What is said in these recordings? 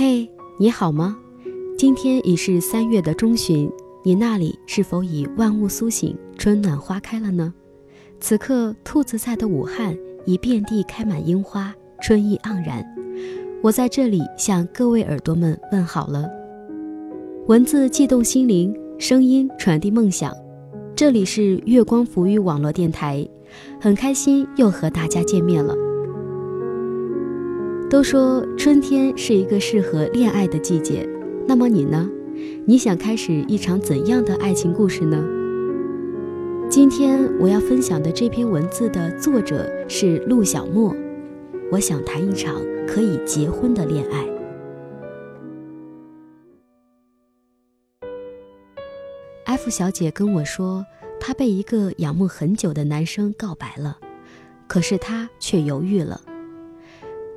嘿，你好吗？今天已是三月的中旬，你那里是否已万物苏醒，春暖花开了呢？此刻，兔子在的武汉已遍地开满樱花，春意盎然。我在这里向各位耳朵们问好了。文字悸动心灵，声音传递梦想。这里是月光浮语网络电台，很开心又和大家见面了。都说春天是一个适合恋爱的季节，那么你呢？你想开始一场怎样的爱情故事呢？今天我要分享的这篇文字的作者是陆小莫。我想谈一场可以结婚的恋爱。F 小姐跟我说，她被一个仰慕很久的男生告白了，可是她却犹豫了。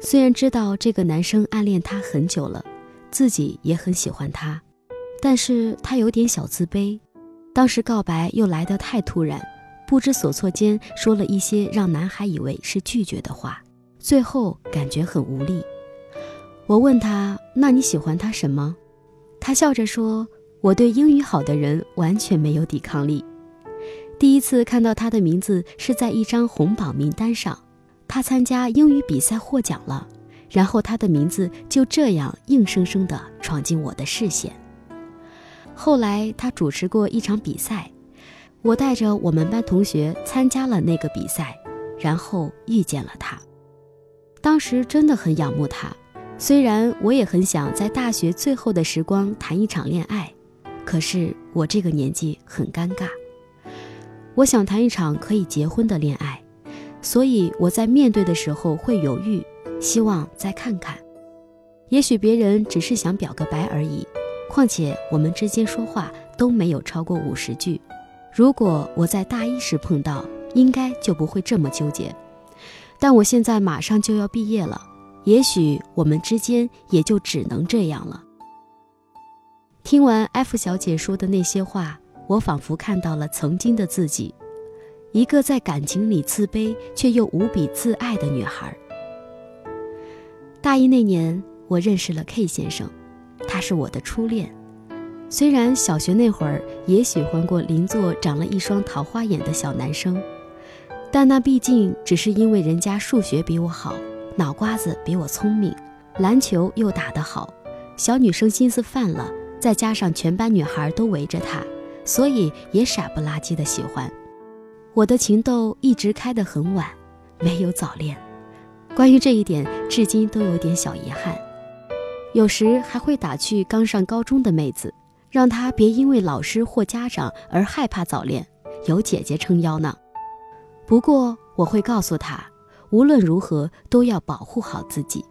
虽然知道这个男生暗恋她很久了，自己也很喜欢他，但是她有点小自卑。当时告白又来得太突然，不知所措间说了一些让男孩以为是拒绝的话，最后感觉很无力。我问他：“那你喜欢他什么？”他笑着说：“我对英语好的人完全没有抵抗力。”第一次看到他的名字是在一张红榜名单上。他参加英语比赛获奖了，然后他的名字就这样硬生生地闯进我的视线。后来他主持过一场比赛，我带着我们班同学参加了那个比赛，然后遇见了他。当时真的很仰慕他，虽然我也很想在大学最后的时光谈一场恋爱，可是我这个年纪很尴尬。我想谈一场可以结婚的恋爱。所以我在面对的时候会犹豫，希望再看看。也许别人只是想表个白而已。况且我们之间说话都没有超过五十句。如果我在大一时碰到，应该就不会这么纠结。但我现在马上就要毕业了，也许我们之间也就只能这样了。听完 F 小姐说的那些话，我仿佛看到了曾经的自己。一个在感情里自卑却又无比自爱的女孩。大一那年，我认识了 K 先生，他是我的初恋。虽然小学那会儿也喜欢过邻座长了一双桃花眼的小男生，但那毕竟只是因为人家数学比我好，脑瓜子比我聪明，篮球又打得好，小女生心思泛了，再加上全班女孩都围着他，所以也傻不拉几的喜欢。我的情窦一直开得很晚，没有早恋。关于这一点，至今都有点小遗憾。有时还会打趣刚上高中的妹子，让她别因为老师或家长而害怕早恋，有姐姐撑腰呢。不过我会告诉她，无论如何都要保护好自己。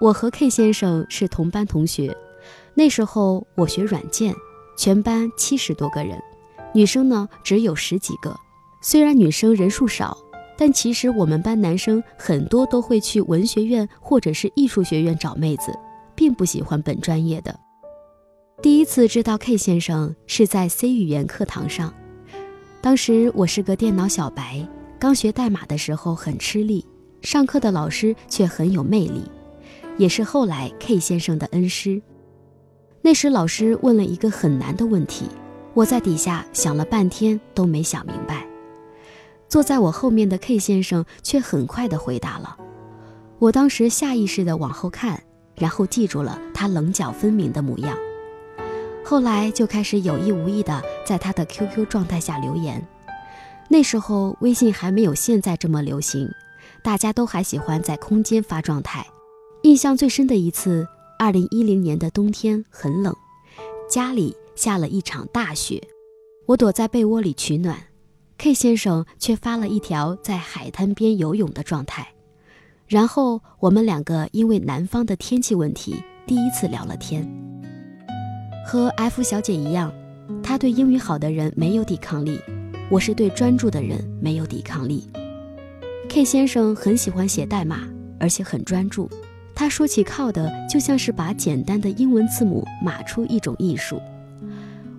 我和 K 先生是同班同学，那时候我学软件，全班七十多个人。女生呢只有十几个，虽然女生人数少，但其实我们班男生很多都会去文学院或者是艺术学院找妹子，并不喜欢本专业的。第一次知道 K 先生是在 C 语言课堂上，当时我是个电脑小白，刚学代码的时候很吃力，上课的老师却很有魅力，也是后来 K 先生的恩师。那时老师问了一个很难的问题。我在底下想了半天都没想明白，坐在我后面的 K 先生却很快地回答了。我当时下意识地往后看，然后记住了他棱角分明的模样。后来就开始有意无意地在他的 QQ 状态下留言。那时候微信还没有现在这么流行，大家都还喜欢在空间发状态。印象最深的一次，二零一零年的冬天很冷，家里。下了一场大雪，我躲在被窝里取暖，K 先生却发了一条在海滩边游泳的状态，然后我们两个因为南方的天气问题第一次聊了天。和 F 小姐一样，她对英语好的人没有抵抗力，我是对专注的人没有抵抗力。K 先生很喜欢写代码，而且很专注，他说起靠的就像是把简单的英文字母码出一种艺术。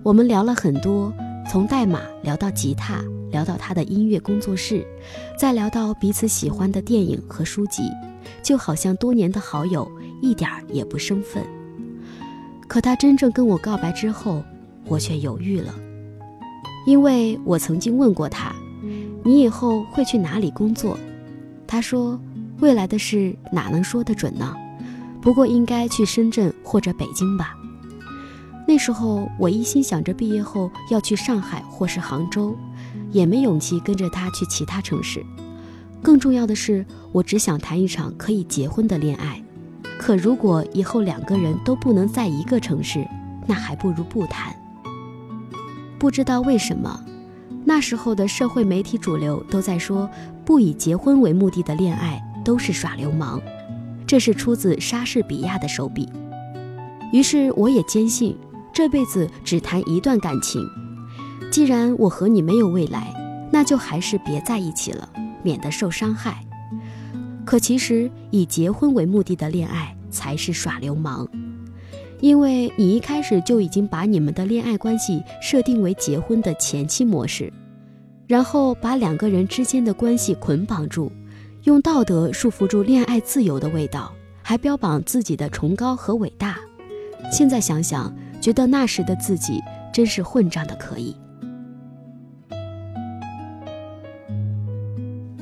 我们聊了很多，从代码聊到吉他，聊到他的音乐工作室，再聊到彼此喜欢的电影和书籍，就好像多年的好友一点儿也不生分。可他真正跟我告白之后，我却犹豫了，因为我曾经问过他：“你以后会去哪里工作？”他说：“未来的事哪能说得准呢？不过应该去深圳或者北京吧。”那时候我一心想着毕业后要去上海或是杭州，也没勇气跟着他去其他城市。更重要的是，我只想谈一场可以结婚的恋爱。可如果以后两个人都不能在一个城市，那还不如不谈。不知道为什么，那时候的社会媒体主流都在说，不以结婚为目的的恋爱都是耍流氓。这是出自莎士比亚的手笔。于是我也坚信，这辈子只谈一段感情。既然我和你没有未来，那就还是别在一起了。免得受伤害。可其实以结婚为目的的恋爱才是耍流氓，因为你一开始就已经把你们的恋爱关系设定为结婚的前期模式，然后把两个人之间的关系捆绑住，用道德束缚住恋爱自由的味道，还标榜自己的崇高和伟大。现在想想，觉得那时的自己真是混账的可以。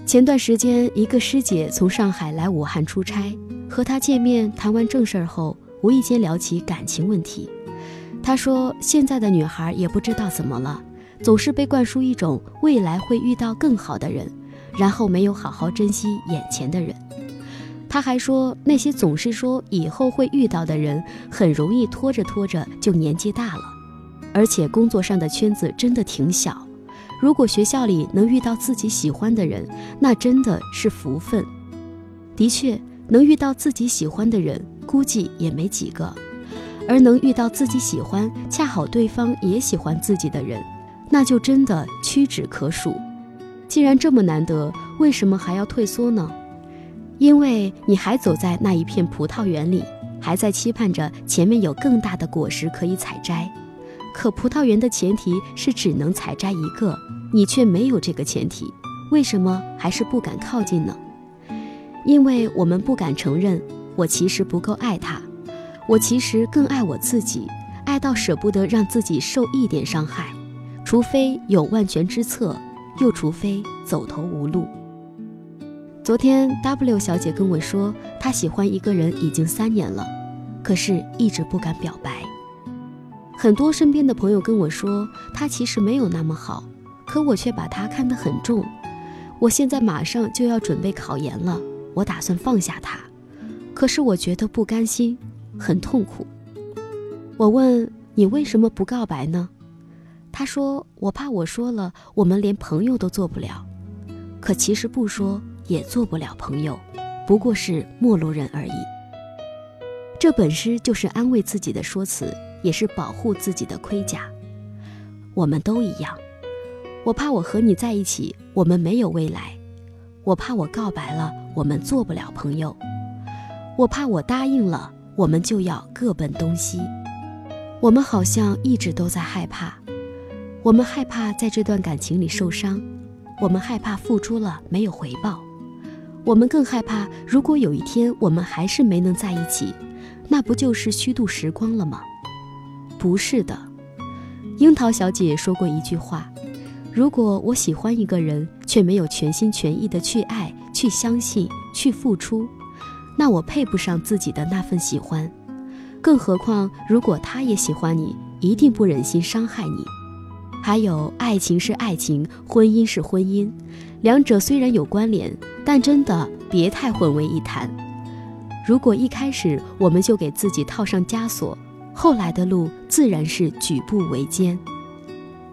前段时间，一个师姐从上海来武汉出差，和她见面谈完正事儿后，无意间聊起感情问题。她说：“现在的女孩也不知道怎么了，总是被灌输一种未来会遇到更好的人，然后没有好好珍惜眼前的人。”他还说，那些总是说以后会遇到的人，很容易拖着拖着就年纪大了，而且工作上的圈子真的挺小。如果学校里能遇到自己喜欢的人，那真的是福分。的确，能遇到自己喜欢的人，估计也没几个。而能遇到自己喜欢，恰好对方也喜欢自己的人，那就真的屈指可数。既然这么难得，为什么还要退缩呢？因为你还走在那一片葡萄园里，还在期盼着前面有更大的果实可以采摘。可葡萄园的前提是只能采摘一个。你却没有这个前提，为什么还是不敢靠近呢？因为我们不敢承认，我其实不够爱他，我其实更爱我自己，爱到舍不得让自己受一点伤害，除非有万全之策，又除非走投无路。昨天 W 小姐跟我说，她喜欢一个人已经三年了，可是一直不敢表白。很多身边的朋友跟我说，他其实没有那么好。可我却把他看得很重，我现在马上就要准备考研了，我打算放下他，可是我觉得不甘心，很痛苦。我问你为什么不告白呢？他说我怕我说了，我们连朋友都做不了。可其实不说也做不了朋友，不过是陌路人而已。这本诗就是安慰自己的说辞，也是保护自己的盔甲。我们都一样。我怕我和你在一起，我们没有未来；我怕我告白了，我们做不了朋友；我怕我答应了，我们就要各奔东西。我们好像一直都在害怕，我们害怕在这段感情里受伤，我们害怕付出了没有回报，我们更害怕，如果有一天我们还是没能在一起，那不就是虚度时光了吗？不是的，樱桃小姐说过一句话。如果我喜欢一个人，却没有全心全意的去爱、去相信、去付出，那我配不上自己的那份喜欢。更何况，如果他也喜欢你，一定不忍心伤害你。还有，爱情是爱情，婚姻是婚姻，两者虽然有关联，但真的别太混为一谈。如果一开始我们就给自己套上枷锁，后来的路自然是举步维艰。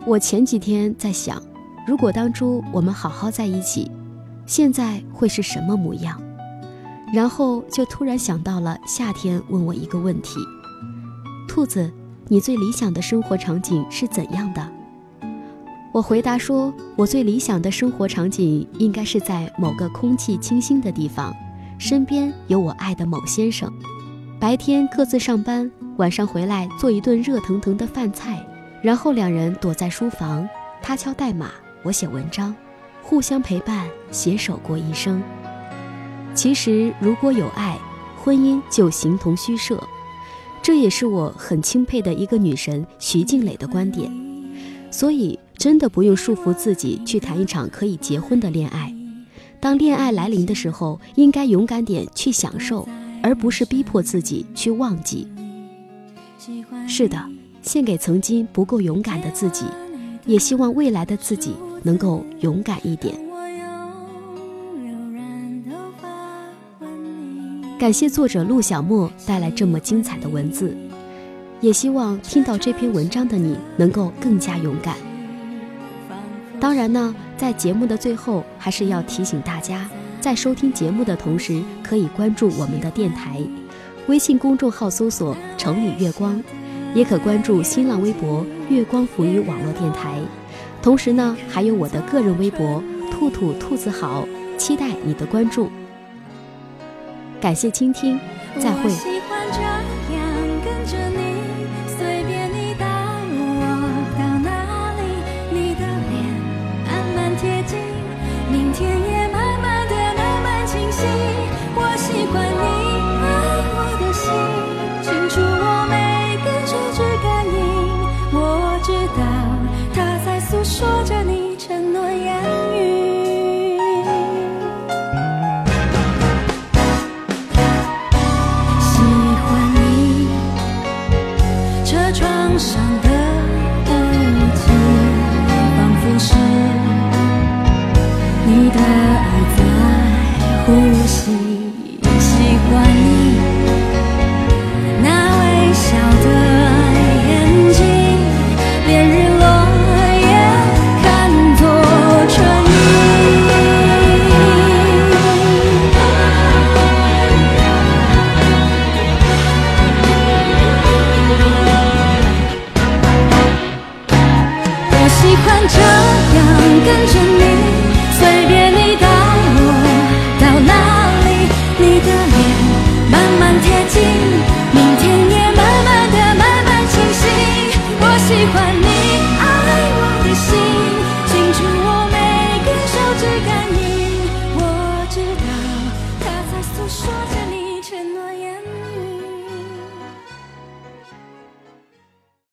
我前几天在想，如果当初我们好好在一起，现在会是什么模样？然后就突然想到了夏天问我一个问题：兔子，你最理想的生活场景是怎样的？我回答说，我最理想的生活场景应该是在某个空气清新的地方，身边有我爱的某先生，白天各自上班，晚上回来做一顿热腾腾的饭菜。然后两人躲在书房，他敲代码，我写文章，互相陪伴，携手过一生。其实如果有爱，婚姻就形同虚设。这也是我很钦佩的一个女神徐静蕾的观点。所以，真的不用束缚自己去谈一场可以结婚的恋爱。当恋爱来临的时候，应该勇敢点去享受，而不是逼迫自己去忘记。是的，献给曾经不够勇敢的自己，也希望未来的自己能够勇敢一点。感谢作者陆小莫带来这么精彩的文字。也希望听到这篇文章的你能够更加勇敢。当然呢，在节目的最后，还是要提醒大家，在收听节目的同时，可以关注我们的电台，微信公众号搜索“城里月光”，也可关注新浪微博“月光浮语网络电台”。同时呢，还有我的个人微博“兔兔兔子好”，期待你的关注。感谢倾听，再会。喜欢这样跟着你。承诺呀。